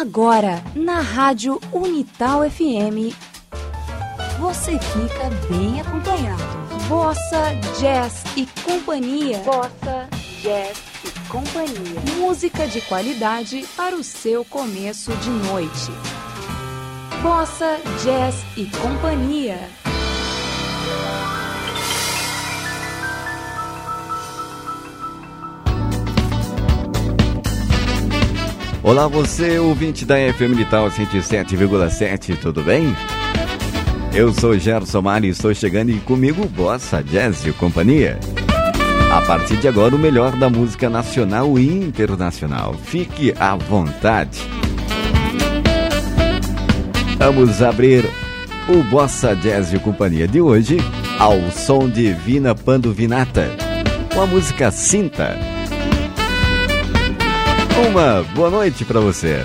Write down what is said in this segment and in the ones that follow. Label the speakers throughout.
Speaker 1: Agora, na Rádio Unital FM, você fica bem acompanhado. Bossa, jazz e companhia. Bossa, jazz e companhia. Música de qualidade para o seu começo de noite. Bossa, jazz e companhia.
Speaker 2: Olá, você, ouvinte da FM Militar 107,7, tudo bem? Eu sou Gerson Mari e estou chegando e comigo Bossa Jazz e Companhia. A partir de agora, o melhor da música nacional e internacional. Fique à vontade. Vamos abrir o Bossa Jazz e Companhia de hoje ao som de Vina com a música Cinta. Uma boa noite para você.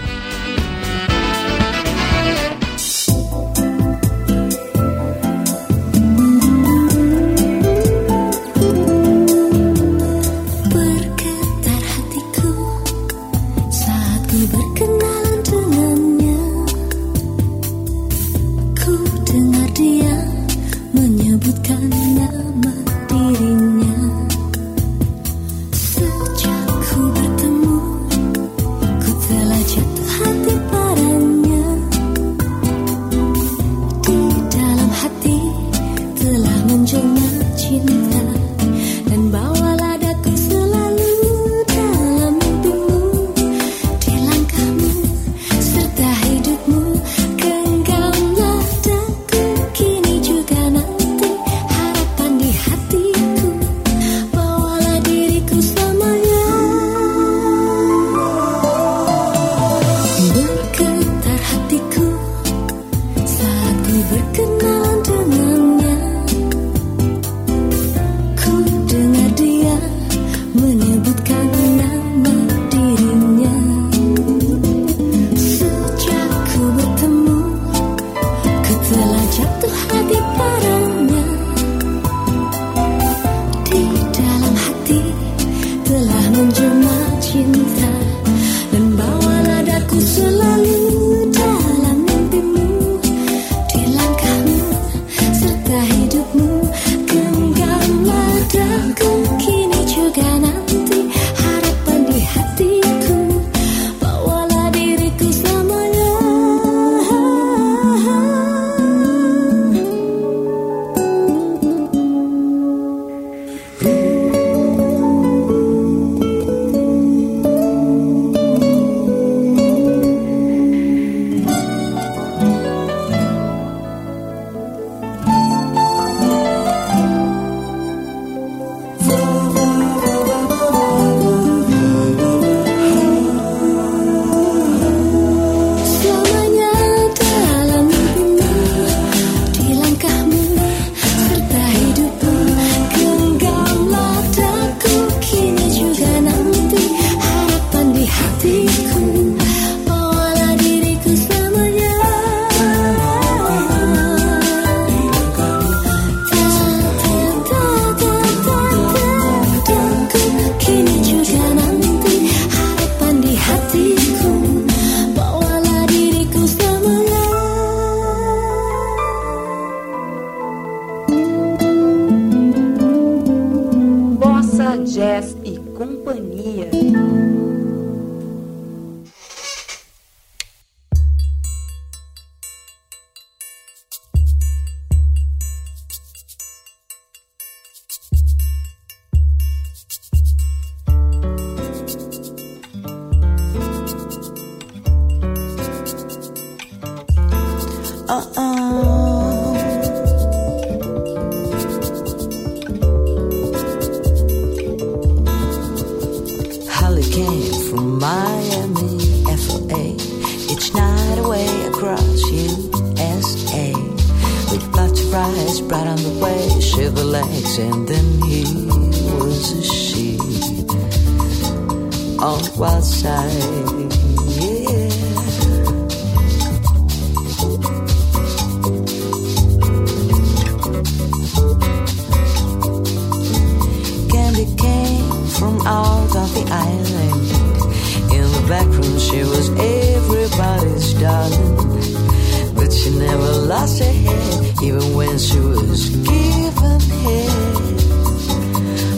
Speaker 3: Even when she was given head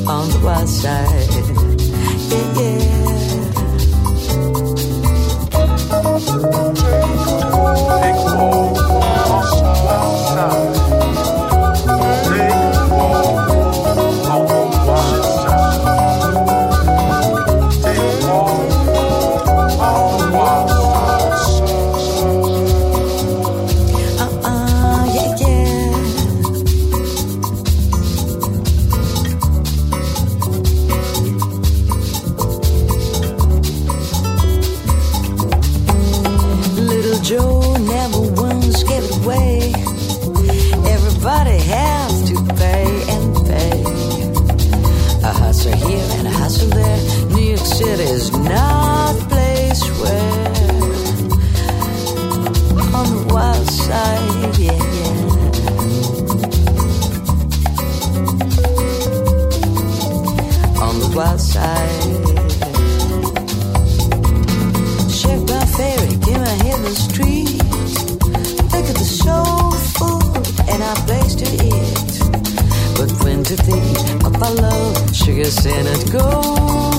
Speaker 3: on the wild side. Yeah, yeah. Take to think of our love, sugar, sin, and gold.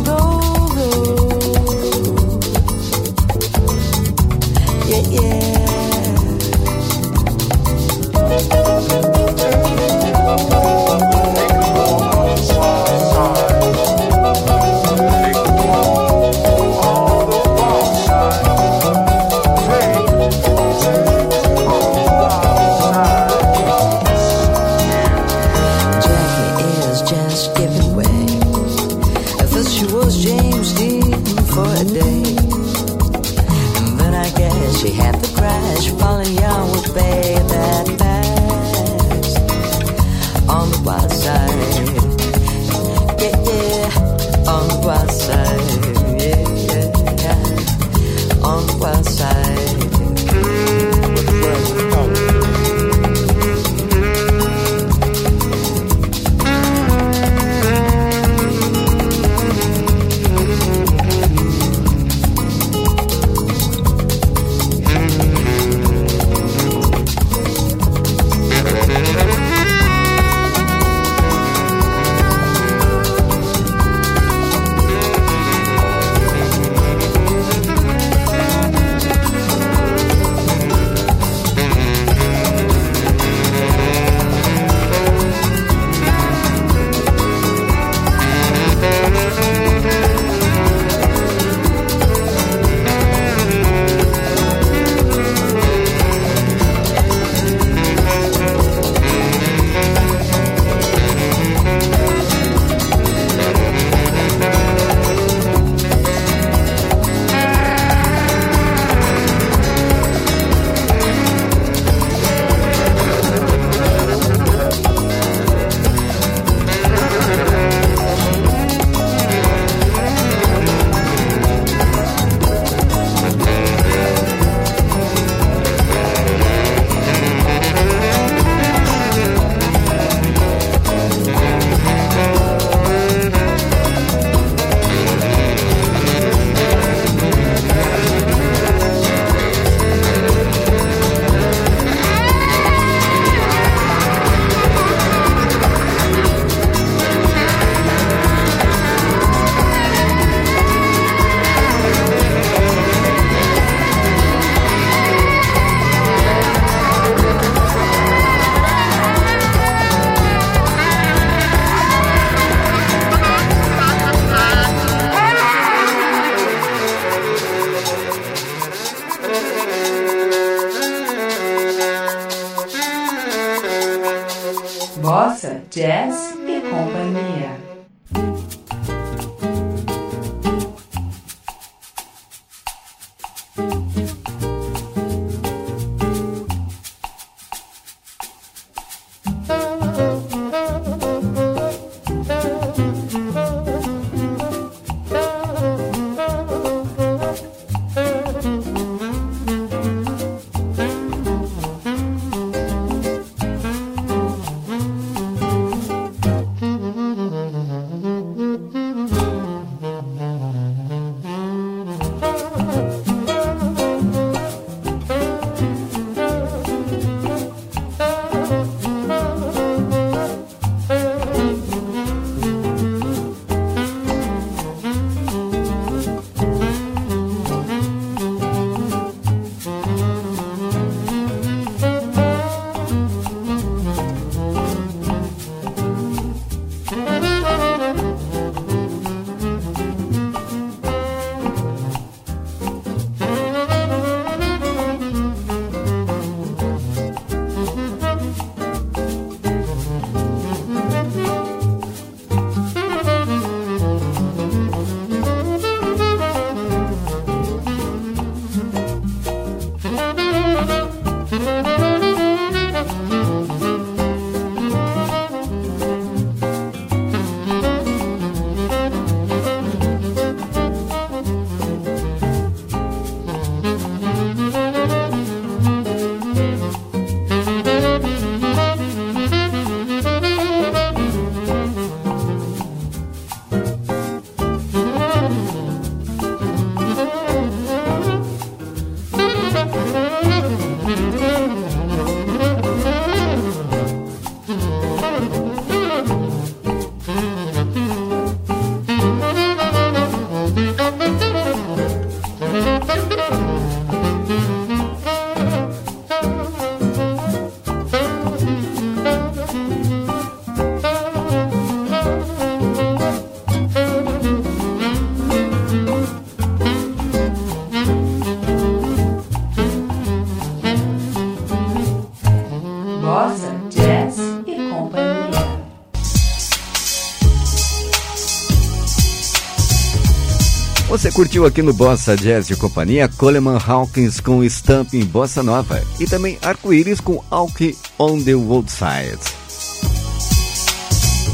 Speaker 4: Curtiu aqui no Bossa Jazz e Companhia Coleman Hawkins com Stamp em Bossa Nova e também Arco-Íris com Alki on the Roadside.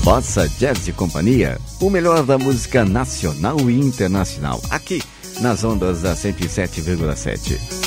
Speaker 4: Bossa Jazz e Companhia, o melhor da música nacional e internacional, aqui nas ondas da 107,7.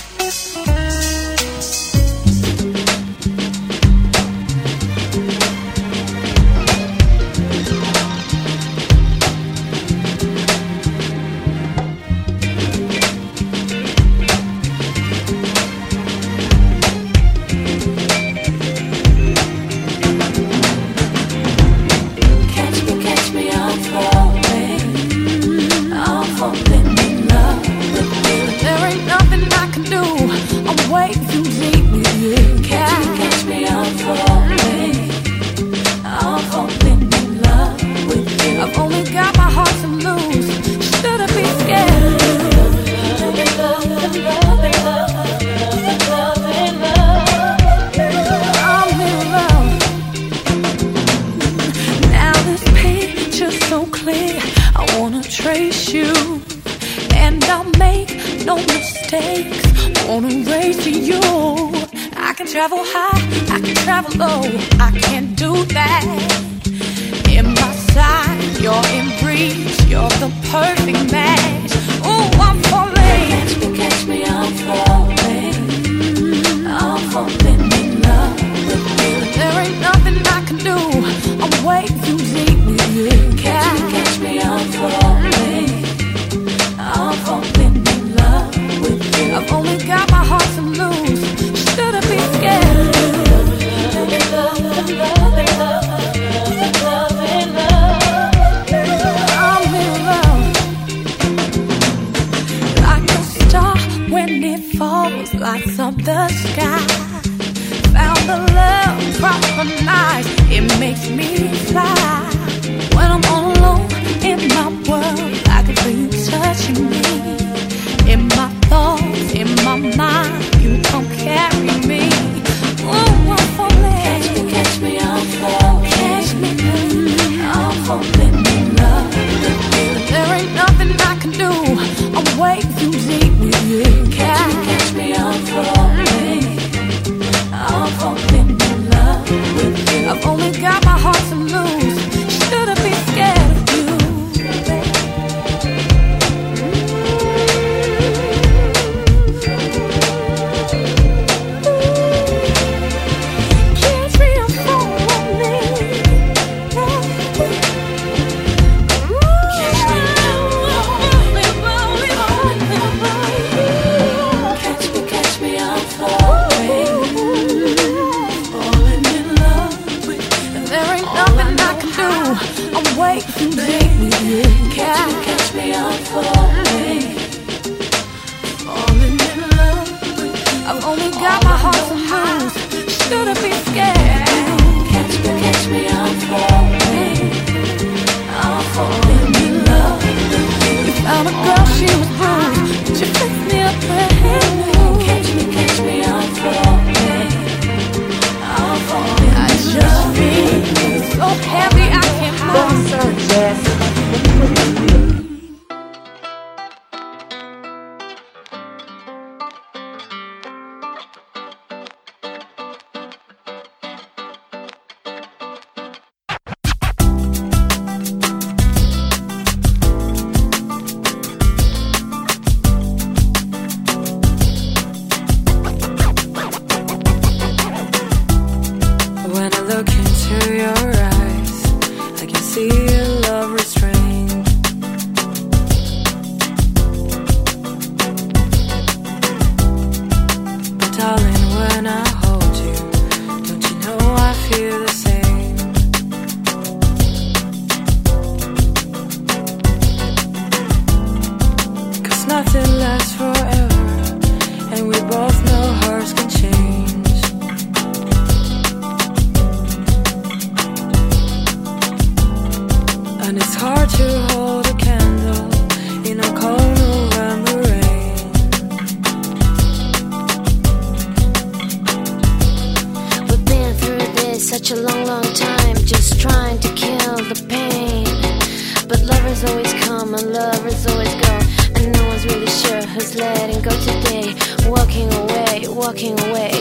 Speaker 5: Today, walking away, walking away.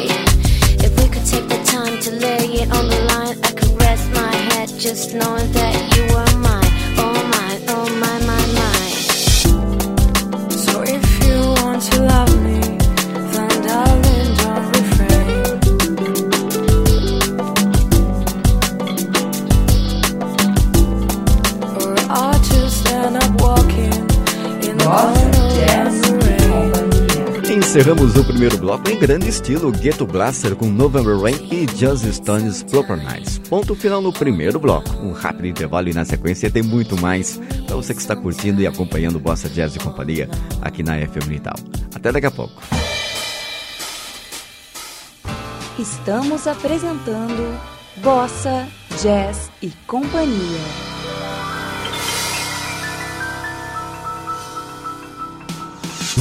Speaker 5: If we could take the time to lay it on the line, I could rest my head just knowing that you were
Speaker 6: Encerramos o primeiro bloco em grande estilo Ghetto Blaster com November Rain e Just Stones Proper Nights. Ponto final no primeiro bloco. Um rápido intervalo e na sequência tem muito mais para você que está curtindo e acompanhando Bossa Jazz e Companhia aqui na FM Unital. Até daqui a pouco.
Speaker 1: Estamos apresentando Bossa, Jazz e Companhia.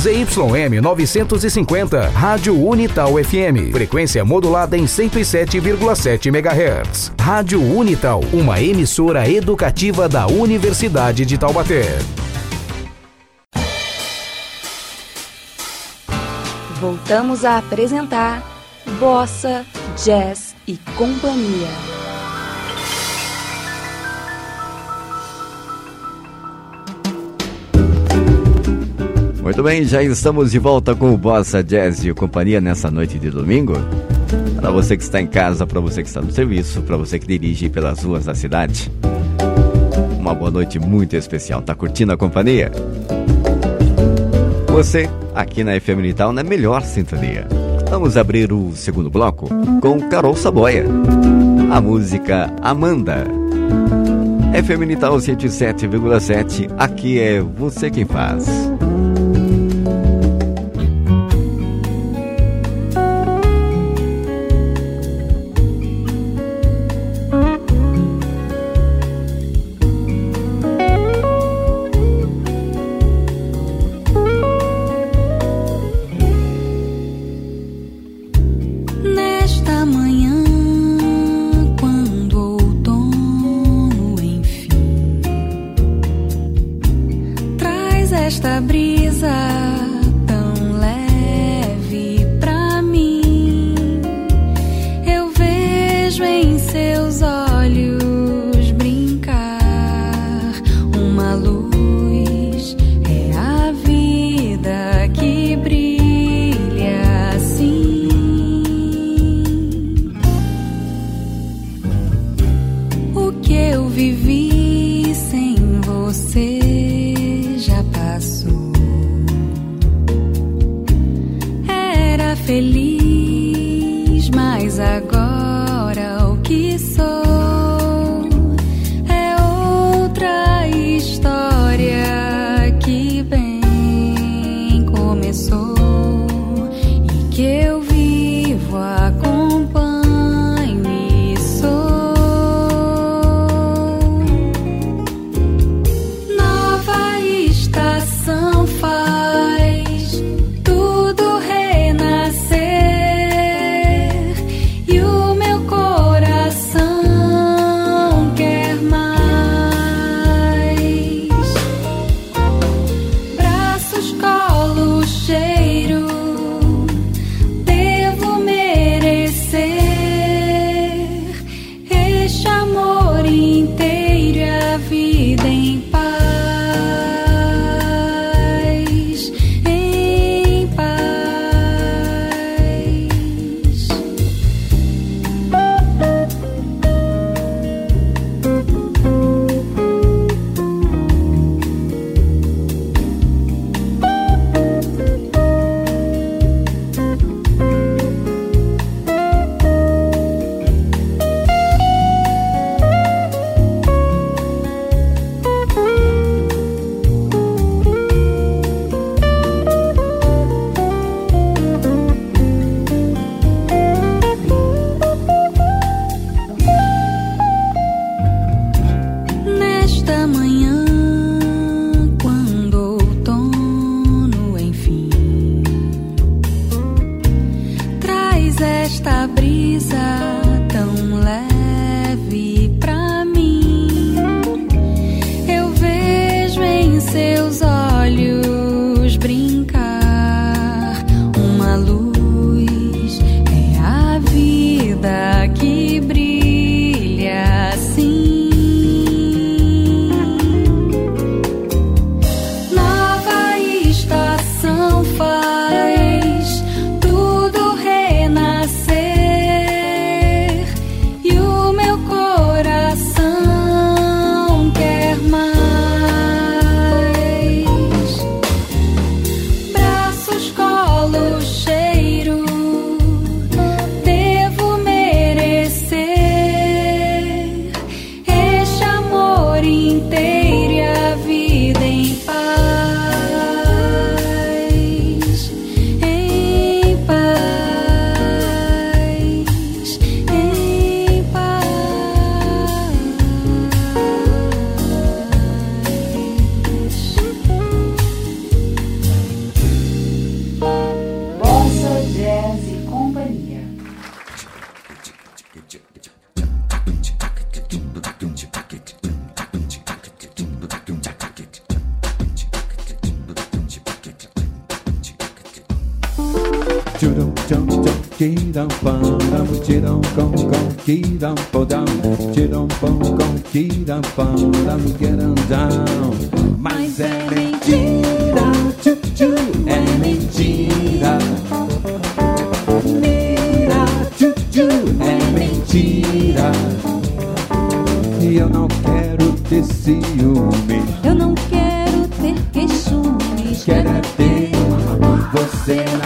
Speaker 7: ZYM 950, Rádio Unital FM. Frequência modulada em 107,7 MHz. Rádio Unital, uma emissora educativa da Universidade de Taubaté.
Speaker 1: Voltamos a apresentar Bossa, Jazz e Companhia.
Speaker 6: Muito bem, já estamos de volta com o Bossa Jazz e Companhia nessa noite de domingo. Para você que está em casa, para você que está no serviço, para você que dirige pelas ruas da cidade. Uma boa noite muito especial. Tá curtindo a companhia? Você, aqui na FM Unital, na melhor sintonia. Vamos abrir o segundo bloco com Carol Saboia. A música Amanda. FM Unital 107,7. Aqui é você quem faz.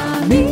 Speaker 8: camino.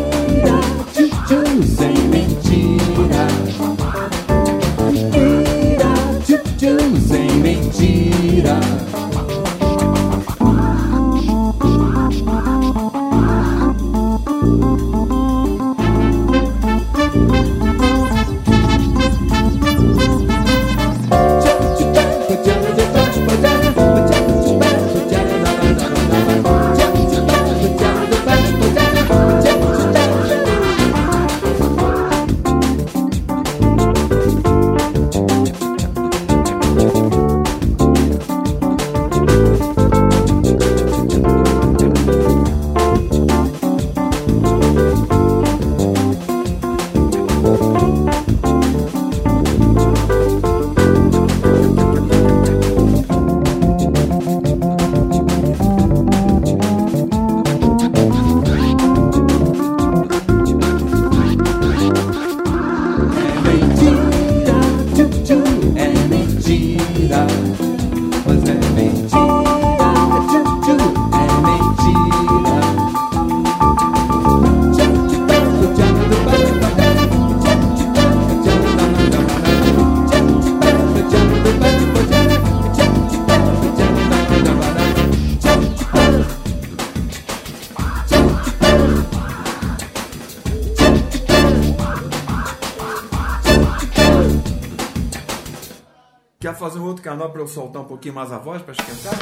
Speaker 8: canal para eu soltar um pouquinho mais a voz para esquentar?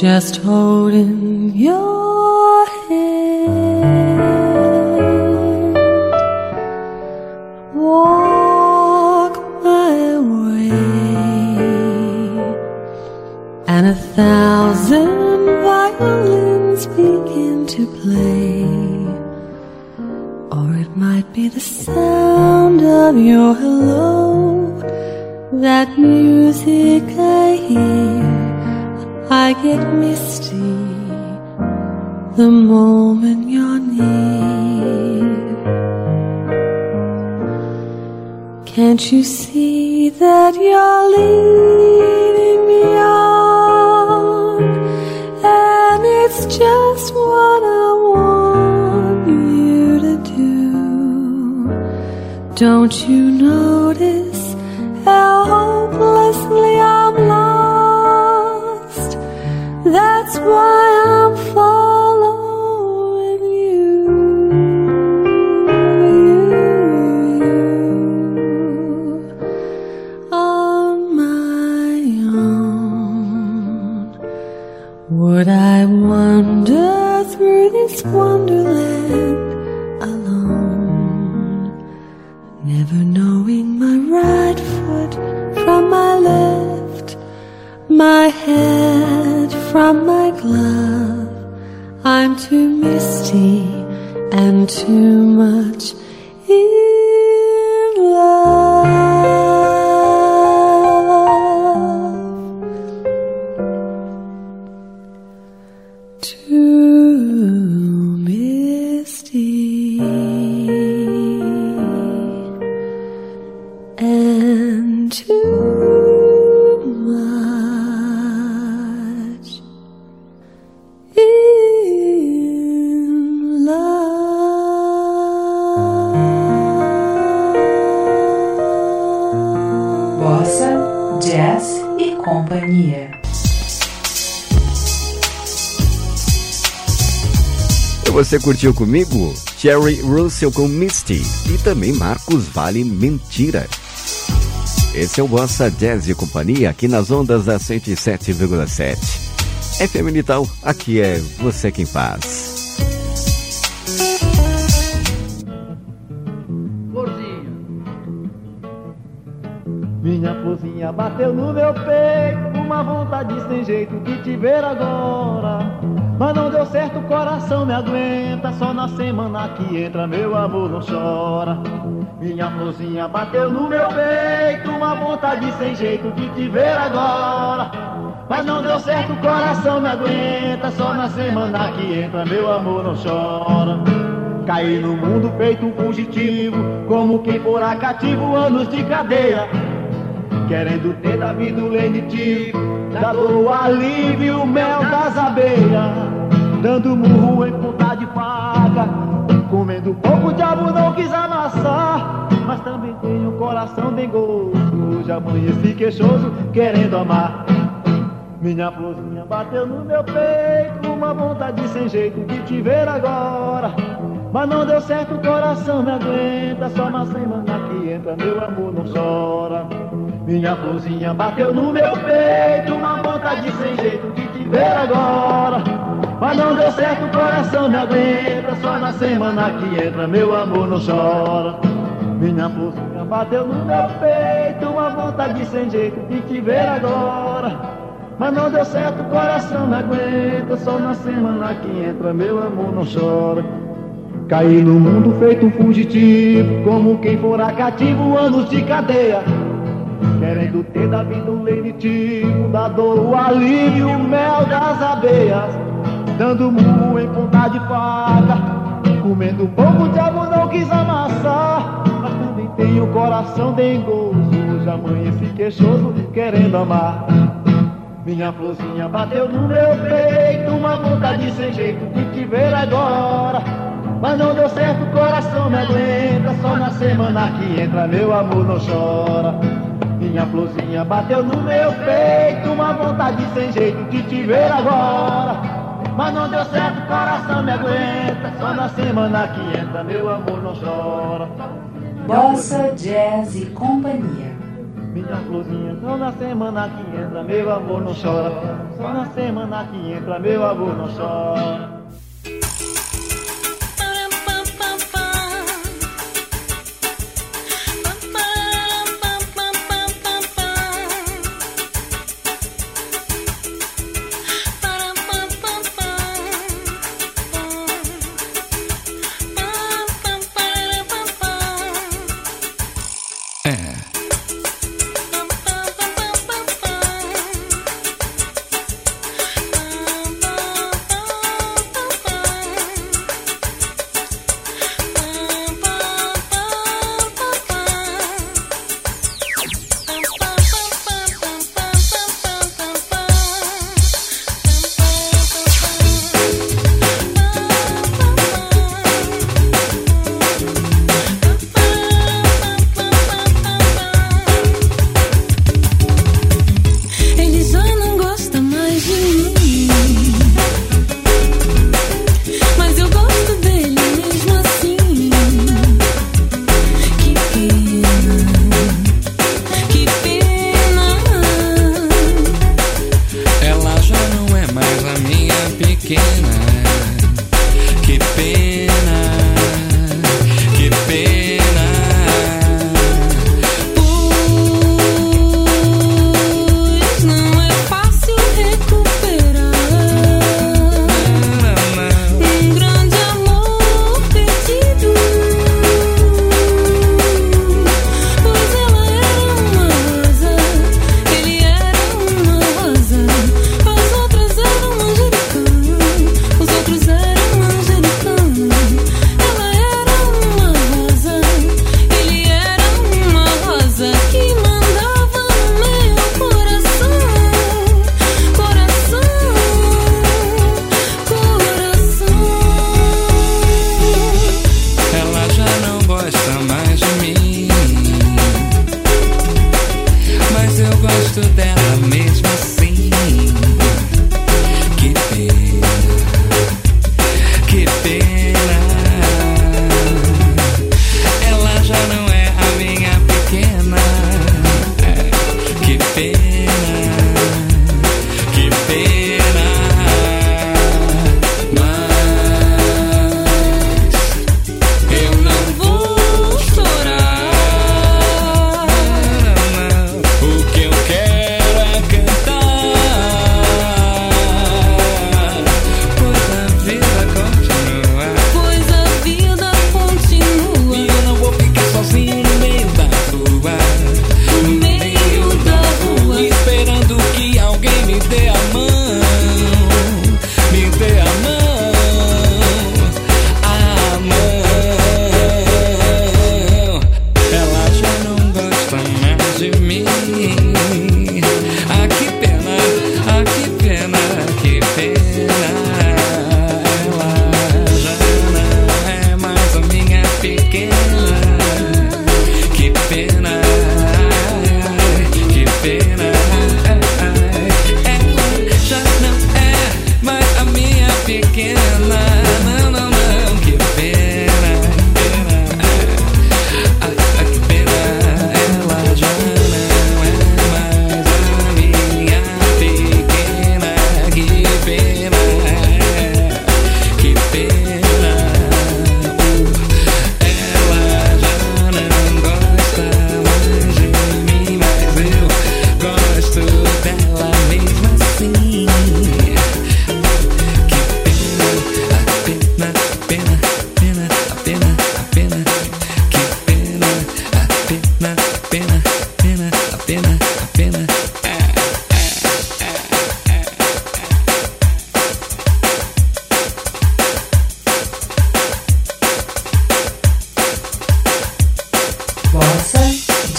Speaker 9: just holding Don't you notice how hopelessly I'm lost? That's why I'm
Speaker 10: você curtiu comigo? Jerry Russell com Misty e também Marcos Vale Mentira. Esse é o Bossa Jazz e Companhia aqui nas ondas da 107,7. FM Nital, aqui é você quem faz.
Speaker 11: Minha florzinha bateu no meu peito, uma vontade sem jeito de te ver agora. Mas não deu certo, o coração me aguenta. Só na semana que entra, meu amor não chora. Minha florzinha bateu no meu peito, uma vontade sem jeito de te ver agora. Mas não deu certo, o coração me aguenta. Só na semana que entra, meu amor não chora. Caí no mundo feito um fugitivo, como quem fora cativo, anos de cadeia. Querendo ter da vida o lenitivo, dado o alívio, mel das abelhas. Dando murro em ponta de faca, comendo pouco, o diabo não quis amassar. Mas também tenho um coração dengoso, já amanheci queixoso, querendo amar. Minha florzinha bateu no meu peito, uma vontade sem jeito de te ver agora. Mas não deu certo, o coração me aguenta, só na semana que entra, meu amor não chora. Minha florzinha bateu no meu peito, uma vontade sem jeito de te ver agora. Mas não deu certo, o coração me aguenta, só na semana que entra, meu amor não chora. Minha florzinha bateu no meu peito, uma vontade sem jeito de te ver agora. Mas não deu certo, o coração me aguenta, só na semana que entra, meu amor não chora. Caí no mundo feito um fugitivo, como quem fora cativo, anos de cadeia. Querendo ter da vida um lenitivo, da dor o alívio, o mel das abelhas. Dando murro em ponta de faca, comendo pouco, o diabo não quis amassar. Mas também tenho o coração dengoso, já amanheci queixoso, querendo amar. Minha florzinha bateu no meu peito, uma vontade sem jeito de te ver agora. Mas não deu certo, o coração me aguenta, só na semana que entra, meu amor não chora. Minha florzinha bateu no meu peito, uma vontade sem jeito de te ver agora. Mas não deu certo, o coração me aguenta, só na semana que entra, meu amor não chora.
Speaker 12: Bossa, jazz e companhia.
Speaker 11: Minha florzinha, só na semana que entra, meu amor não chora. Só na semana que entra, meu amor não chora.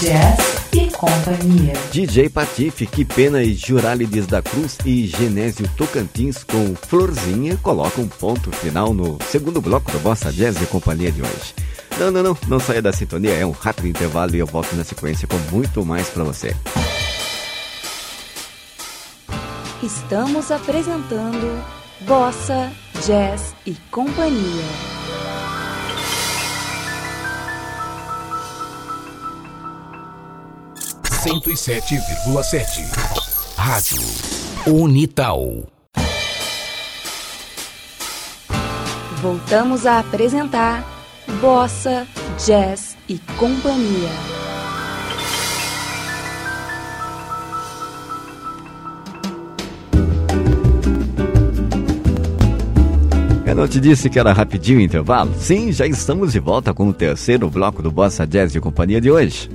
Speaker 12: Jazz e companhia.
Speaker 10: DJ Patife, Que Pena e Jurálides da Cruz e Genésio Tocantins com Florzinha colocam um ponto final no segundo bloco do Bossa Jazz e Companhia de hoje. Não, não, não, não saia da sintonia, é um rápido intervalo e eu volto na sequência com muito mais pra você.
Speaker 1: Estamos apresentando Bossa, Jazz e Companhia.
Speaker 7: Cento e sete vírgula sete. Rádio Unital.
Speaker 1: Voltamos a apresentar Bossa, Jazz e Companhia.
Speaker 10: Eu não te disse que era rapidinho o intervalo? Sim, já estamos de volta com o terceiro bloco do Bossa Jazz e Companhia de hoje.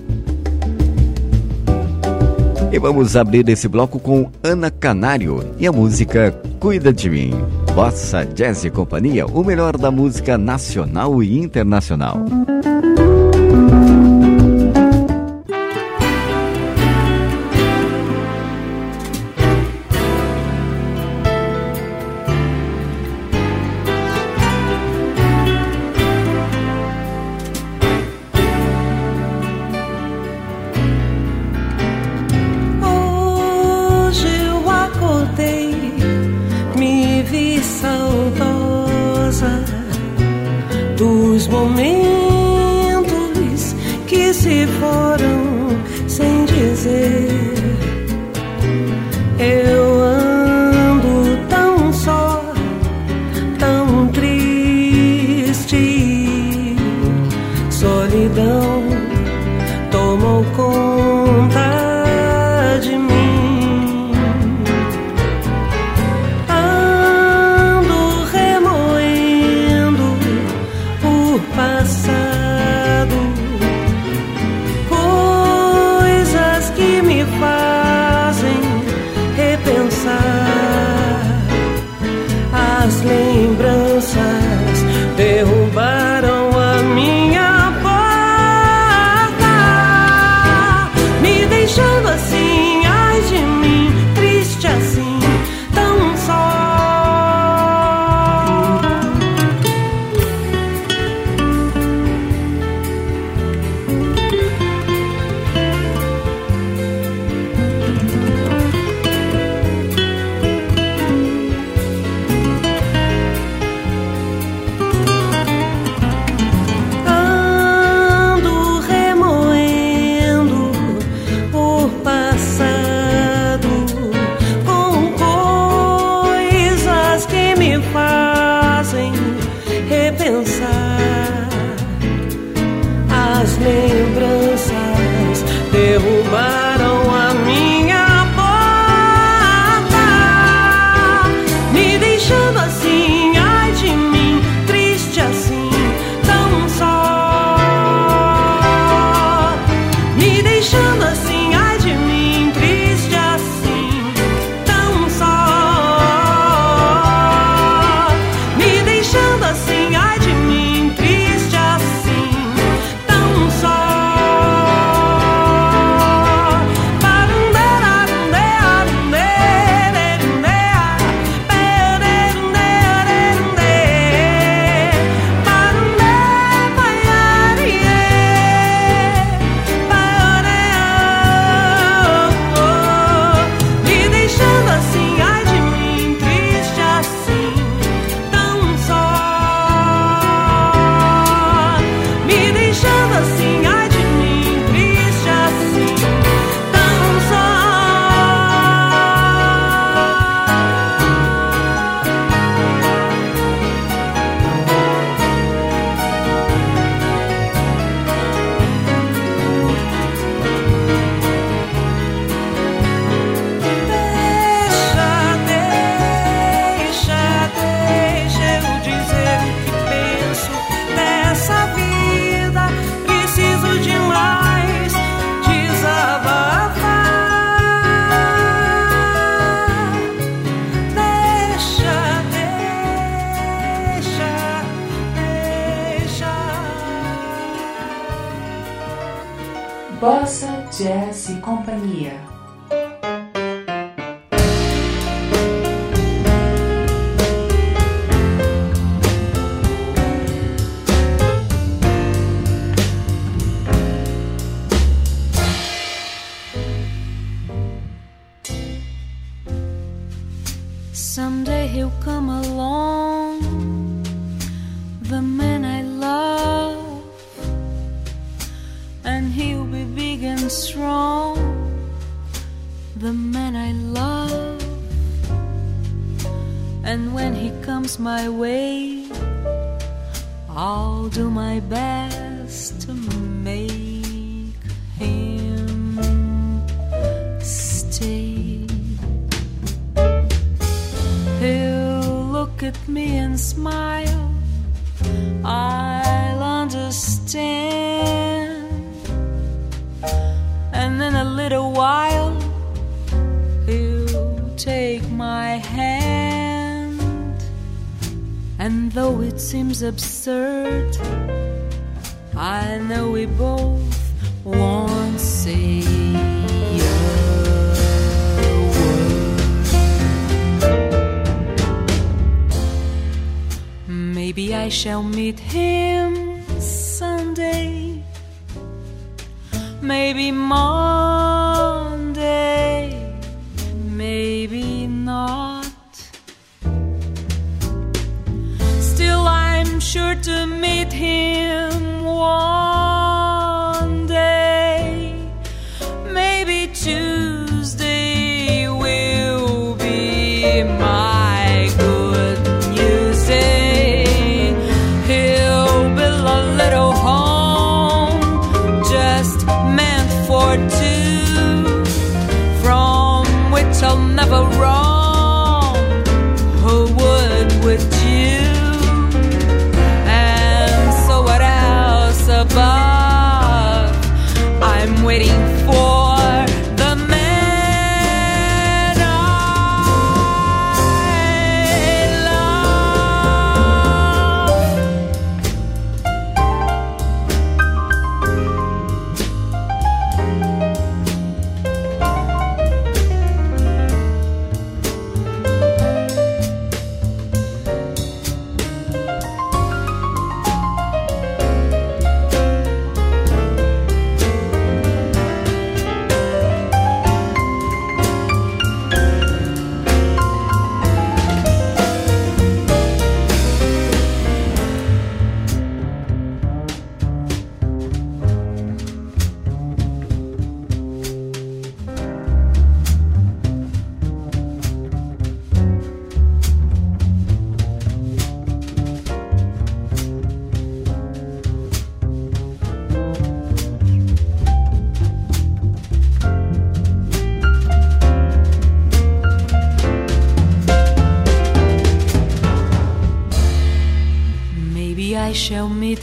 Speaker 10: E vamos abrir esse bloco com Ana Canário e a música Cuida de Mim. Bossa Jazz e Companhia, o melhor da música nacional e internacional.
Speaker 13: Dos momentos que se foram sem dizer. Eu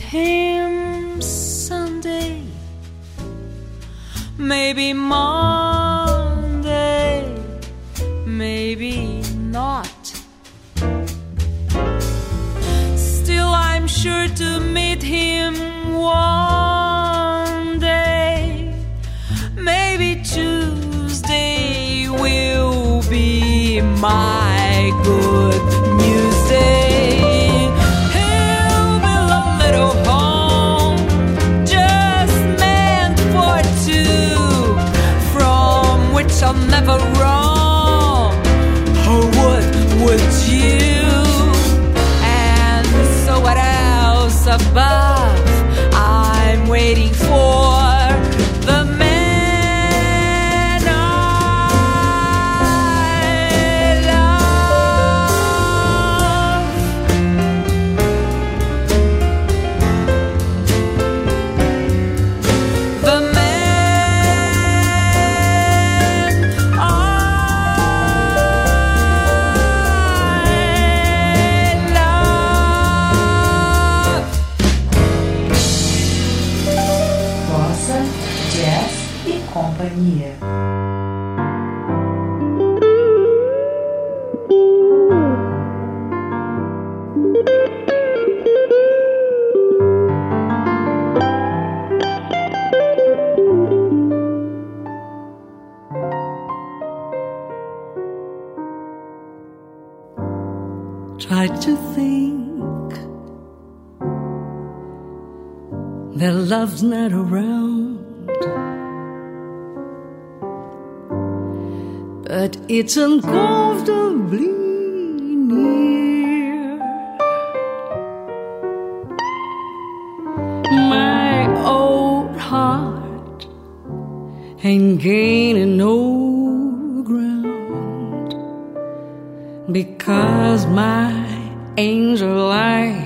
Speaker 14: him Sunday, maybe Monday, maybe not. Still, I'm sure to meet him one day, maybe Tuesday will be
Speaker 9: mine. Think that love's not around. But it's uncomfortably near. My old heart ain't gaining no ground because my angel eyes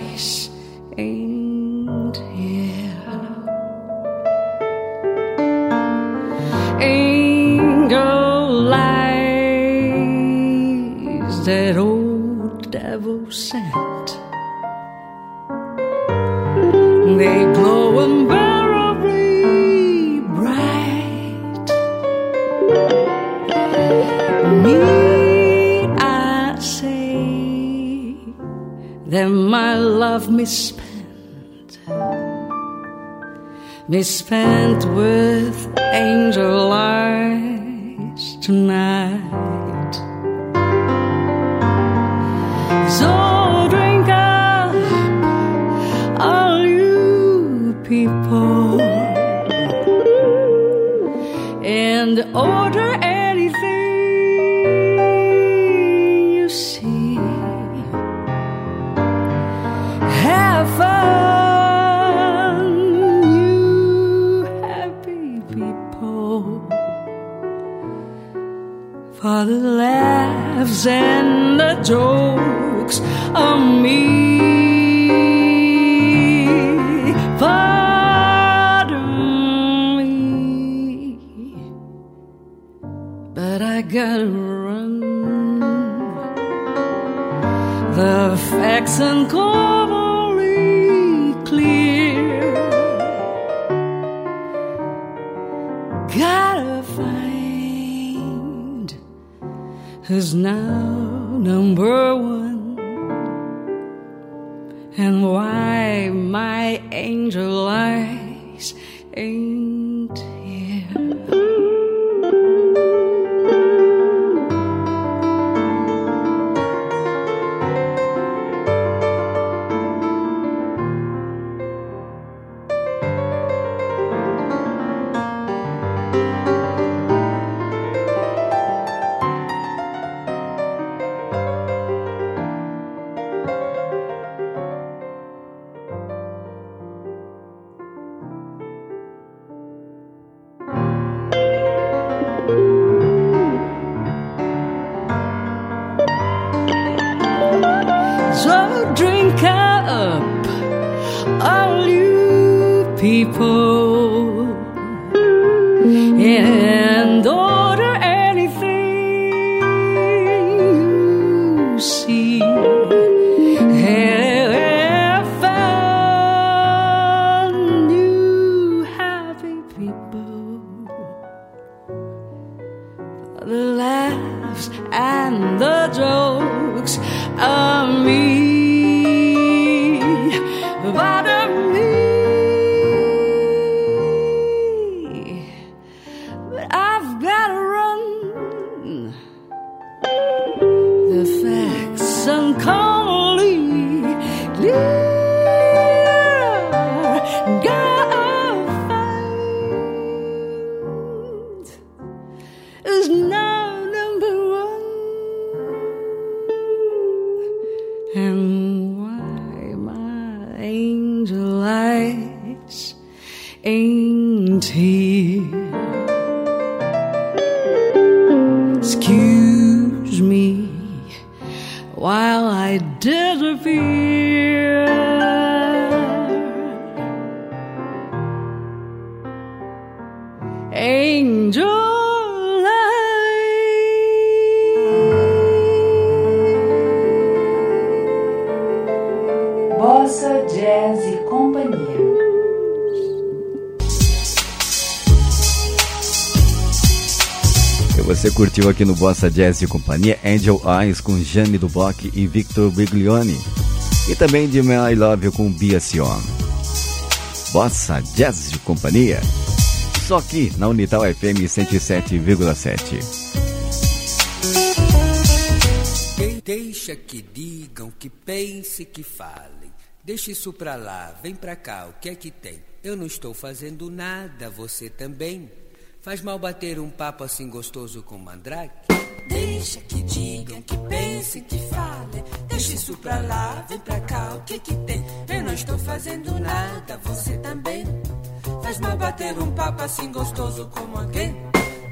Speaker 9: spent with laughs and the jokes on me. Me, but I gotta run. The facts and uncommonly who's now number one. And why my angel eyes The laughs and the jokes of me.
Speaker 10: Curtiu aqui no Bossa Jazz e Companhia Angel Eyes com Jane Duboc e Victor Biglione. E também de My Love com Bia Sion. Bossa Jazz e Companhia. Só aqui na Unital FM 107,7.
Speaker 15: Deixa que digam, que pense, que falem. Deixa isso pra lá, vem pra cá, o que é que tem? Eu não estou fazendo nada, você também. Faz mal bater um papo assim gostoso com mandrake?
Speaker 16: Deixa que digam, que pensem, que falem. Deixa isso pra lá, vem pra cá, o que que tem? Eu não estou fazendo nada, você também. Faz mal bater um papo assim gostoso como alguém?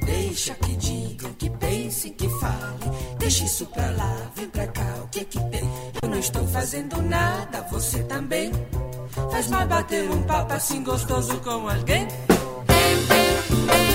Speaker 16: Deixa que digam, que pensem, que falem. Deixa isso pra lá, vem pra cá, o que que tem? Eu não estou fazendo nada, você também. Faz mal bater um papo assim gostoso com alguém?
Speaker 15: Deixa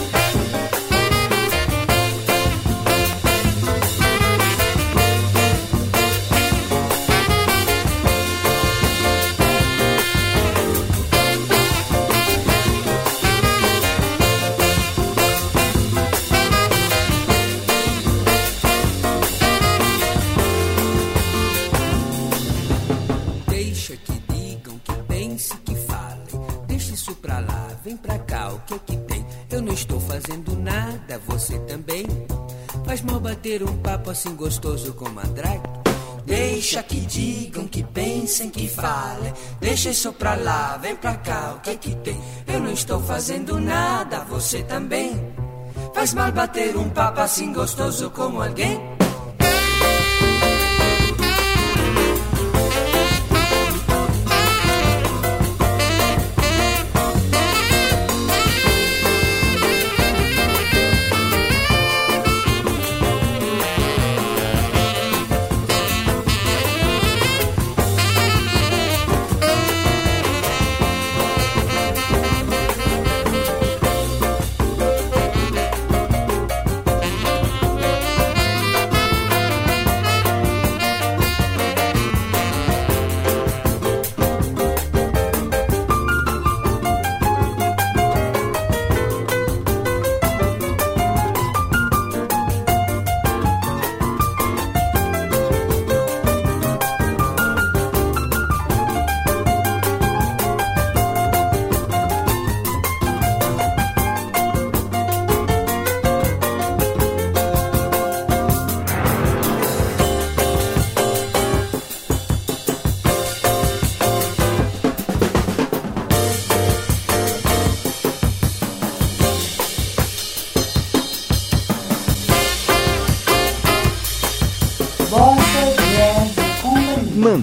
Speaker 15: Bater um papo assim gostoso com mandrake?
Speaker 16: Deixa que digam, que pensem, que falem. Deixa isso pra lá, vem pra cá, o que que tem? Eu não estou fazendo nada, você também. Faz mal bater um papo assim gostoso como alguém?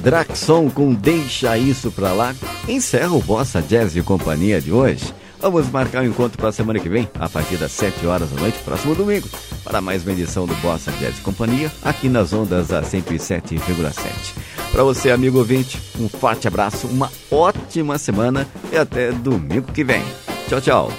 Speaker 10: Mandraxon com Deixa Isso Pra Lá encerra o Bossa Jazz e Companhia de hoje. Vamos marcar o um encontro para a semana que vem, a partir das 7 horas da noite, próximo domingo, para mais uma edição do Bossa Jazz e Companhia, aqui nas ondas da 107,7. Para você, amigo ouvinte, um forte abraço, uma ótima semana e até domingo que vem. Tchau, tchau.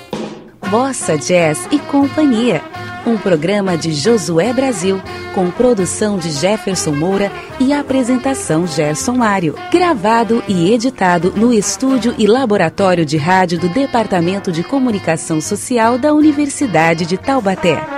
Speaker 1: Bossa Jazz e Companhia, um programa de Josué Brasil, com produção de Jefferson Moura e apresentação Gerson Mário. Gravado e editado no estúdio e laboratório de rádio do Departamento de Comunicação Social da Universidade de Taubaté.